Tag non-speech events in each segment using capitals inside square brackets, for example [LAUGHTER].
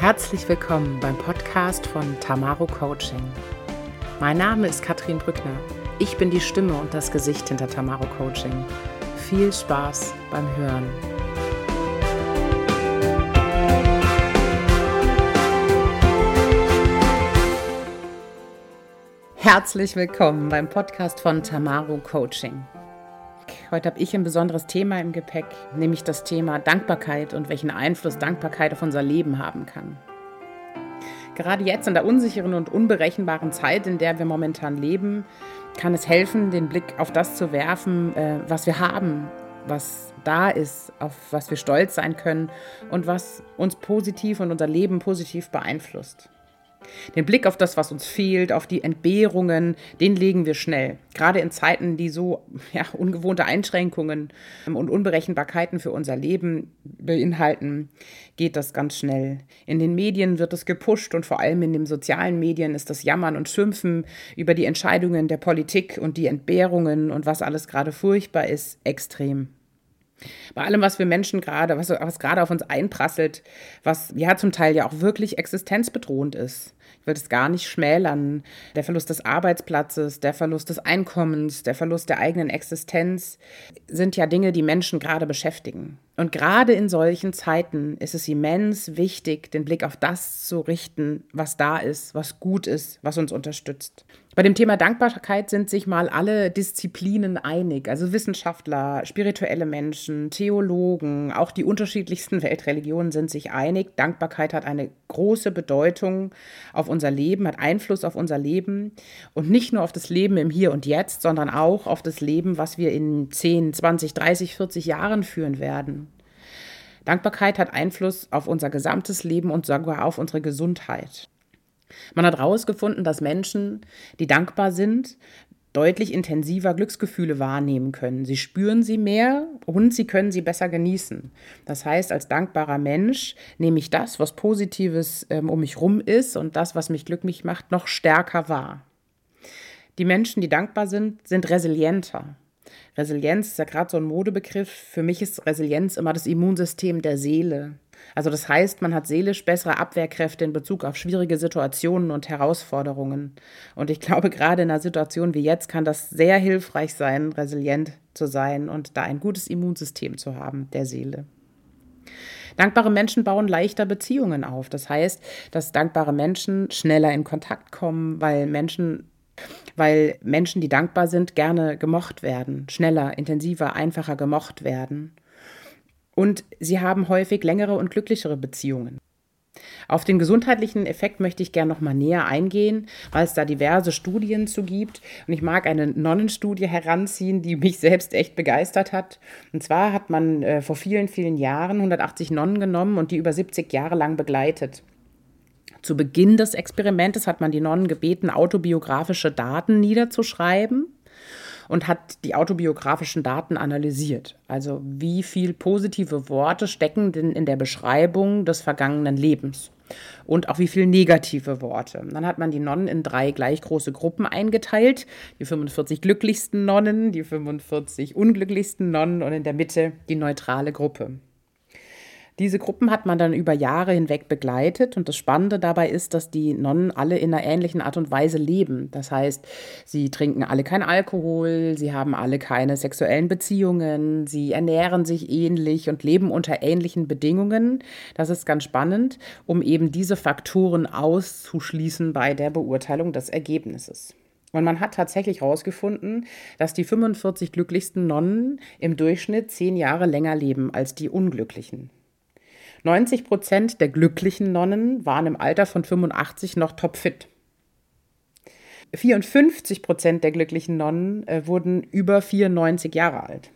Herzlich willkommen beim Podcast von Tamaro Coaching. Mein Name ist Katrin Brückner. Ich bin die Stimme und das Gesicht hinter Tamaro Coaching. Viel Spaß beim Hören. Herzlich willkommen beim Podcast von Tamaro Coaching. Heute habe ich ein besonderes Thema im Gepäck, nämlich das Thema Dankbarkeit und welchen Einfluss Dankbarkeit auf unser Leben haben kann. Gerade jetzt in der unsicheren und unberechenbaren Zeit, in der wir momentan leben, kann es helfen, den Blick auf das zu werfen, äh, was wir haben, was da ist, auf was wir stolz sein können und was uns positiv und unser Leben positiv beeinflusst. Den Blick auf das, was uns fehlt, auf die Entbehrungen, den legen wir schnell. Gerade in Zeiten, die so ja, ungewohnte Einschränkungen und Unberechenbarkeiten für unser Leben beinhalten, geht das ganz schnell. In den Medien wird es gepusht und vor allem in den sozialen Medien ist das Jammern und Schimpfen über die Entscheidungen der Politik und die Entbehrungen und was alles gerade furchtbar ist, extrem. Bei allem, was wir Menschen gerade, was, was gerade auf uns einprasselt, was ja zum Teil ja auch wirklich existenzbedrohend ist. Ich will das gar nicht schmälern. Der Verlust des Arbeitsplatzes, der Verlust des Einkommens, der Verlust der eigenen Existenz sind ja Dinge, die Menschen gerade beschäftigen. Und gerade in solchen Zeiten ist es immens wichtig, den Blick auf das zu richten, was da ist, was gut ist, was uns unterstützt. Bei dem Thema Dankbarkeit sind sich mal alle Disziplinen einig, also Wissenschaftler, spirituelle Menschen, Theologen, auch die unterschiedlichsten [LAUGHS] Weltreligionen sind sich einig. Dankbarkeit hat eine große Bedeutung auf unser Leben, hat Einfluss auf unser Leben und nicht nur auf das Leben im Hier und Jetzt, sondern auch auf das Leben, was wir in 10, 20, 30, 40 Jahren führen werden. Dankbarkeit hat Einfluss auf unser gesamtes Leben und sogar auf unsere Gesundheit. Man hat herausgefunden, dass Menschen, die dankbar sind, deutlich intensiver Glücksgefühle wahrnehmen können. Sie spüren sie mehr und sie können sie besser genießen. Das heißt, als dankbarer Mensch nehme ich das, was Positives ähm, um mich rum ist und das, was mich glücklich macht, noch stärker wahr. Die Menschen, die dankbar sind, sind resilienter. Resilienz ist ja gerade so ein Modebegriff. Für mich ist Resilienz immer das Immunsystem der Seele. Also das heißt, man hat seelisch bessere Abwehrkräfte in Bezug auf schwierige Situationen und Herausforderungen. Und ich glaube, gerade in einer Situation wie jetzt kann das sehr hilfreich sein, resilient zu sein und da ein gutes Immunsystem zu haben, der Seele. Dankbare Menschen bauen leichter Beziehungen auf. Das heißt, dass dankbare Menschen schneller in Kontakt kommen, weil Menschen weil Menschen, die dankbar sind, gerne gemocht werden, schneller, intensiver, einfacher gemocht werden. Und sie haben häufig längere und glücklichere Beziehungen. Auf den gesundheitlichen Effekt möchte ich gerne noch mal näher eingehen, weil es da diverse Studien zu gibt. Und ich mag eine Nonnenstudie heranziehen, die mich selbst echt begeistert hat. Und zwar hat man äh, vor vielen, vielen Jahren 180 Nonnen genommen und die über 70 Jahre lang begleitet. Zu Beginn des Experimentes hat man die Nonnen gebeten, autobiografische Daten niederzuschreiben und hat die autobiografischen Daten analysiert. Also wie viel positive Worte stecken denn in der Beschreibung des vergangenen Lebens und auch wie viel negative Worte. Dann hat man die Nonnen in drei gleich große Gruppen eingeteilt. Die 45 glücklichsten Nonnen, die 45 unglücklichsten Nonnen und in der Mitte die neutrale Gruppe. Diese Gruppen hat man dann über Jahre hinweg begleitet und das Spannende dabei ist, dass die Nonnen alle in einer ähnlichen Art und Weise leben. Das heißt, sie trinken alle kein Alkohol, sie haben alle keine sexuellen Beziehungen, sie ernähren sich ähnlich und leben unter ähnlichen Bedingungen. Das ist ganz spannend, um eben diese Faktoren auszuschließen bei der Beurteilung des Ergebnisses. Und man hat tatsächlich herausgefunden, dass die 45 glücklichsten Nonnen im Durchschnitt zehn Jahre länger leben als die unglücklichen. 90 Prozent der glücklichen Nonnen waren im Alter von 85 noch topfit. 54 Prozent der glücklichen Nonnen äh, wurden über 94 Jahre alt,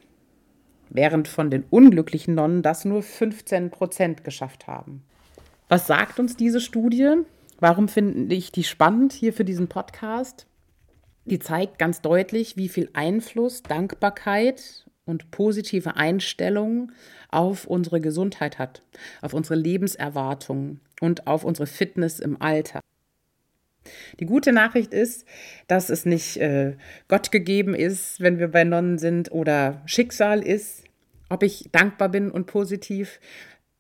während von den unglücklichen Nonnen das nur 15 Prozent geschafft haben. Was sagt uns diese Studie? Warum finde ich die spannend hier für diesen Podcast? Die zeigt ganz deutlich, wie viel Einfluss Dankbarkeit und positive Einstellung auf unsere Gesundheit hat, auf unsere Lebenserwartung und auf unsere Fitness im Alter. Die gute Nachricht ist, dass es nicht äh, Gott gegeben ist, wenn wir bei Nonnen sind, oder Schicksal ist, ob ich dankbar bin und positiv,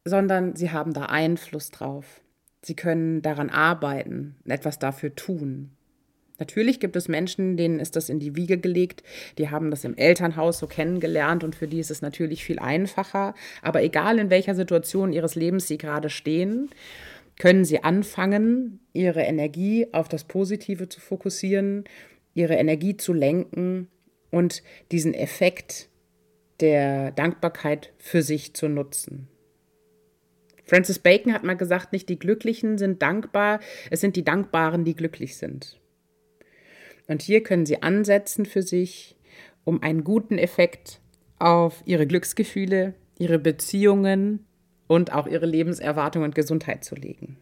sondern sie haben da Einfluss drauf. Sie können daran arbeiten, etwas dafür tun. Natürlich gibt es Menschen, denen ist das in die Wiege gelegt, die haben das im Elternhaus so kennengelernt und für die ist es natürlich viel einfacher. Aber egal in welcher Situation ihres Lebens sie gerade stehen, können sie anfangen, ihre Energie auf das Positive zu fokussieren, ihre Energie zu lenken und diesen Effekt der Dankbarkeit für sich zu nutzen. Francis Bacon hat mal gesagt, nicht die Glücklichen sind dankbar, es sind die Dankbaren, die glücklich sind. Und hier können Sie ansetzen für sich, um einen guten Effekt auf Ihre Glücksgefühle, Ihre Beziehungen und auch Ihre Lebenserwartung und Gesundheit zu legen.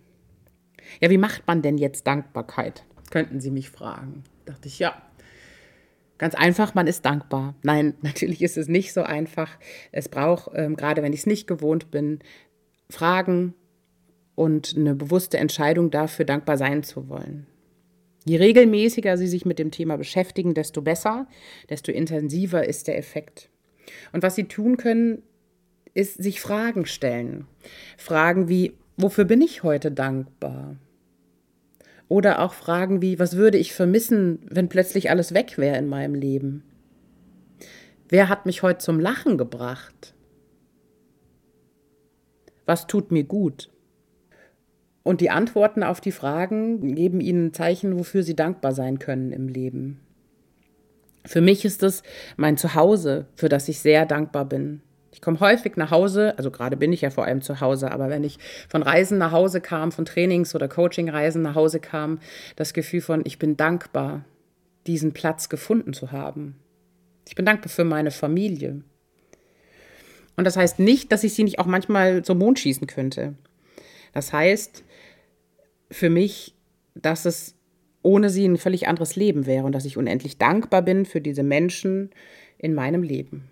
Ja, wie macht man denn jetzt Dankbarkeit? Könnten Sie mich fragen. Da dachte ich, ja, Ganz einfach, man ist dankbar. Nein, [LAUGHS] natürlich ist es nicht so einfach. Es braucht, ähm, gerade wenn ich es nicht gewohnt bin, Fragen und eine bewusste Entscheidung dafür, dankbar sein zu wollen. Je regelmäßiger Sie sich mit dem Thema beschäftigen, desto besser, desto intensiver ist der Effekt. Und was Sie tun können, ist sich Fragen stellen. Fragen wie, wofür bin ich heute dankbar? Oder auch Fragen wie, was würde ich vermissen, wenn plötzlich alles weg wäre in meinem Leben? Wer hat mich heute zum Lachen gebracht? Was tut mir gut? Und die Antworten auf die Fragen geben ihnen Zeichen, wofür sie dankbar sein können im Leben. Für mich ist es mein Zuhause, für das ich sehr dankbar bin. Ich komme häufig nach Hause, also gerade bin ich ja vor allem zu Hause, aber wenn ich von Reisen nach Hause kam, von Trainings- oder Coachingreisen nach Hause kam, das Gefühl von, ich bin dankbar, diesen Platz gefunden zu haben. Ich bin dankbar für meine Familie. Und das heißt nicht, dass ich sie nicht auch manchmal zum Mond schießen könnte. Das heißt für mich, dass es ohne sie ein völlig anderes Leben wäre und dass ich unendlich dankbar bin für diese Menschen in meinem Leben.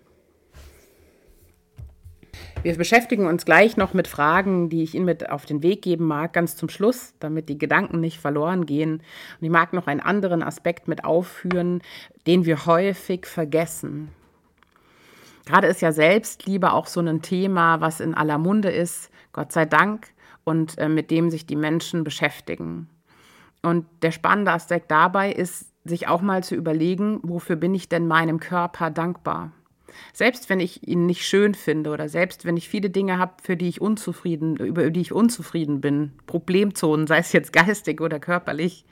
Wir beschäftigen uns gleich noch mit Fragen, die ich Ihnen mit auf den Weg geben mag, ganz zum Schluss, damit die Gedanken nicht verloren gehen. Und ich mag noch einen anderen Aspekt mit aufführen, den wir häufig vergessen. Gerade ist ja Selbstliebe auch so ein Thema, was in aller Munde ist, Gott sei Dank, und äh, mit dem sich die Menschen beschäftigen. Und der spannende Aspekt dabei ist, sich auch mal zu überlegen, wofür bin ich denn meinem Körper dankbar? Selbst wenn ich ihn nicht schön finde oder selbst wenn ich viele Dinge habe, für die ich unzufrieden, über die ich unzufrieden bin, Problemzonen, sei es jetzt geistig oder körperlich,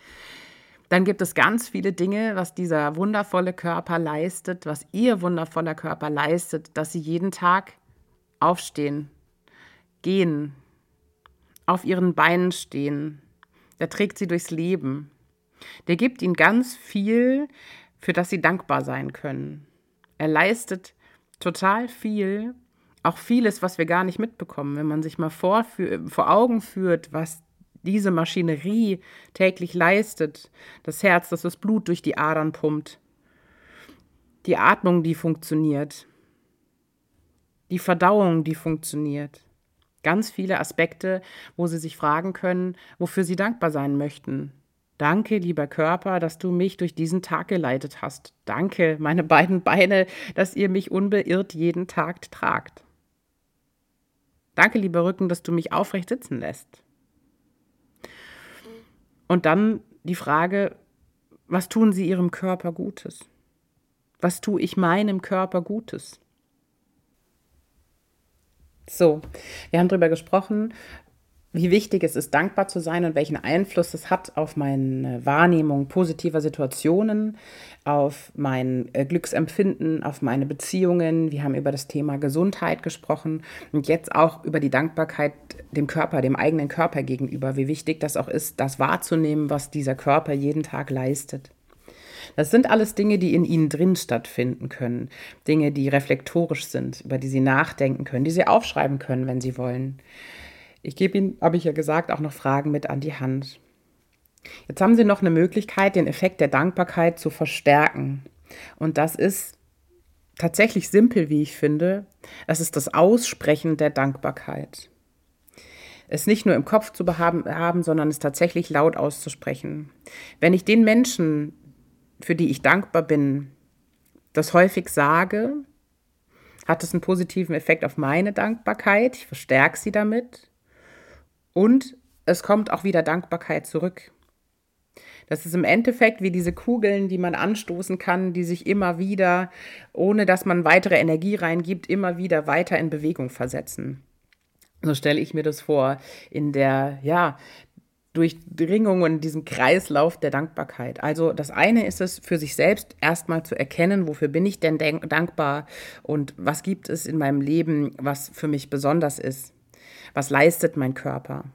dann gibt es ganz viele Dinge, was dieser wundervolle Körper leistet, was ihr wundervoller Körper leistet, dass sie jeden Tag aufstehen, gehen, auf ihren Beinen stehen. Der trägt sie durchs Leben. Der gibt ihnen ganz viel, für das sie dankbar sein können. Er leistet total viel, auch vieles, was wir gar nicht mitbekommen. Wenn man sich mal vor, vor Augen führt, was diese Maschinerie täglich leistet, das Herz, das das Blut durch die Adern pumpt, die Atmung, die funktioniert, die Verdauung, die funktioniert. Ganz viele Aspekte, wo Sie sich fragen können, wofür Sie dankbar sein möchten. Danke, lieber Körper, dass du mich durch diesen Tag geleitet hast. Danke, meine beiden Beine, dass ihr mich unbeirrt jeden Tag tragt. Danke, lieber Rücken, dass du mich aufrecht sitzen lässt. Und dann die Frage, was tun Sie Ihrem Körper Gutes? Was tue ich meinem Körper Gutes? So, wir haben darüber gesprochen, wie wichtig es ist, dankbar zu sein und welchen Einfluss es hat auf meine Wahrnehmung positiver Situationen, auf mein äh, Glücksempfinden, auf meine Beziehungen. Wir haben über das Thema Gesundheit gesprochen und jetzt auch über die Dankbarkeit dem Körper, dem eigenen Körper gegenüber, wie wichtig das auch ist, das wahrzunehmen, was dieser Körper jeden Tag leistet. Das sind alles Dinge, die in ihnen drin stattfinden können. Dinge, die reflektorisch sind, über die sie nachdenken können, die sie aufschreiben können, wenn sie wollen. Ich gebe Ihnen, habe ich ja gesagt, auch noch Fragen mit an die Hand. Jetzt haben Sie noch eine Möglichkeit, den Effekt der Dankbarkeit zu verstärken. Und das ist tatsächlich simpel, wie ich finde. Das ist das Aussprechen der Dankbarkeit. Es nicht nur im Kopf zu haben, sondern es tatsächlich laut auszusprechen. Wenn ich den Menschen, für die ich dankbar bin, das häufig sage, hat es einen positiven Effekt auf meine Dankbarkeit. Ich verstärke sie damit. Und es kommt auch wieder Dankbarkeit zurück. Das ist im Endeffekt wie diese Kugeln, die man anstoßen kann, die sich immer wieder, ohne dass man weitere Energie reingibt, immer wieder weiter in Bewegung versetzen. So stelle ich mir das vor, in der, ja, Durchdringung und diesem Kreislauf der Dankbarkeit. Also das eine ist es, für sich selbst erstmal zu erkennen, wofür bin ich denn dankbar und was gibt es in meinem Leben, was für mich besonders ist. Was leistet mein Körper?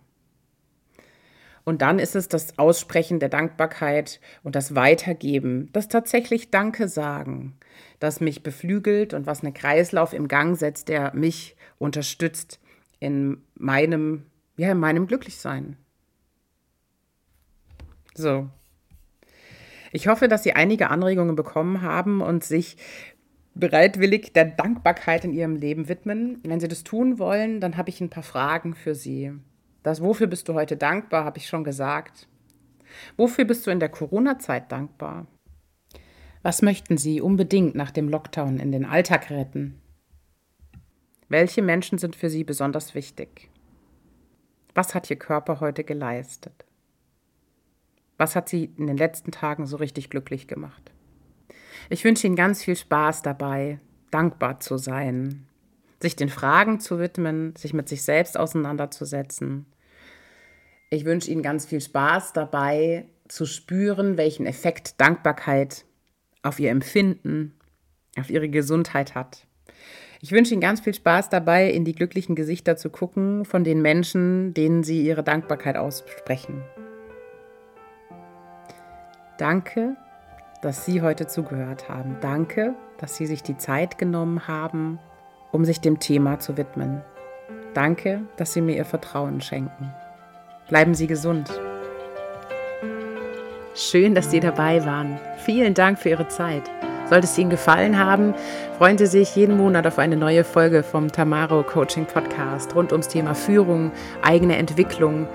Und dann ist es das Aussprechen der Dankbarkeit und das Weitergeben, das tatsächlich Danke sagen, das mich beflügelt und was einen Kreislauf im Gang setzt, der mich unterstützt in meinem, ja, in meinem Glücklichsein. So. Ich hoffe, dass Sie einige Anregungen bekommen haben und sich bereitwillig der Dankbarkeit in Ihrem Leben widmen. Wenn Sie das tun wollen, dann habe ich ein paar Fragen für Sie. Das, wofür bist du heute dankbar, habe ich schon gesagt. Wofür bist du in der Corona-Zeit dankbar? Was möchten Sie unbedingt nach dem Lockdown in den Alltag retten? Welche Menschen sind für Sie besonders wichtig? Was hat Ihr Körper heute geleistet? Was hat Sie in den letzten Tagen so richtig glücklich gemacht? Ich wünsche Ihnen ganz viel Spaß dabei, dankbar zu sein, sich den Fragen zu widmen, sich mit sich selbst auseinanderzusetzen ich wünsche Ihnen ganz viel Spaß dabei zu spüren, welchen Effekt Dankbarkeit auf Ihr Empfinden, auf Ihre Gesundheit hat. Ich wünsche Ihnen ganz viel Spaß dabei, in die glücklichen Gesichter zu gucken von den Menschen, denen Sie Ihre Dankbarkeit aussprechen. Danke, dass Sie heute zugehört haben. Danke, dass Sie sich die Zeit genommen haben, um sich dem Thema zu widmen. Danke, dass Sie mir Ihr Vertrauen schenken. Bleiben Sie gesund. Schön, dass Sie dabei waren. Vielen Dank für Ihre Zeit. Sollte es Ihnen gefallen haben, freuen Sie sich jeden Monat auf eine neue Folge vom Tamaro Coaching Podcast rund ums Thema Führung, eigene Entwicklung,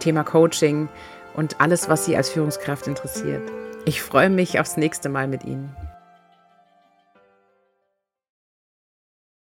Thema Coaching und alles, was Sie als Führungskraft interessiert. Ich freue mich aufs nächste Mal mit Ihnen.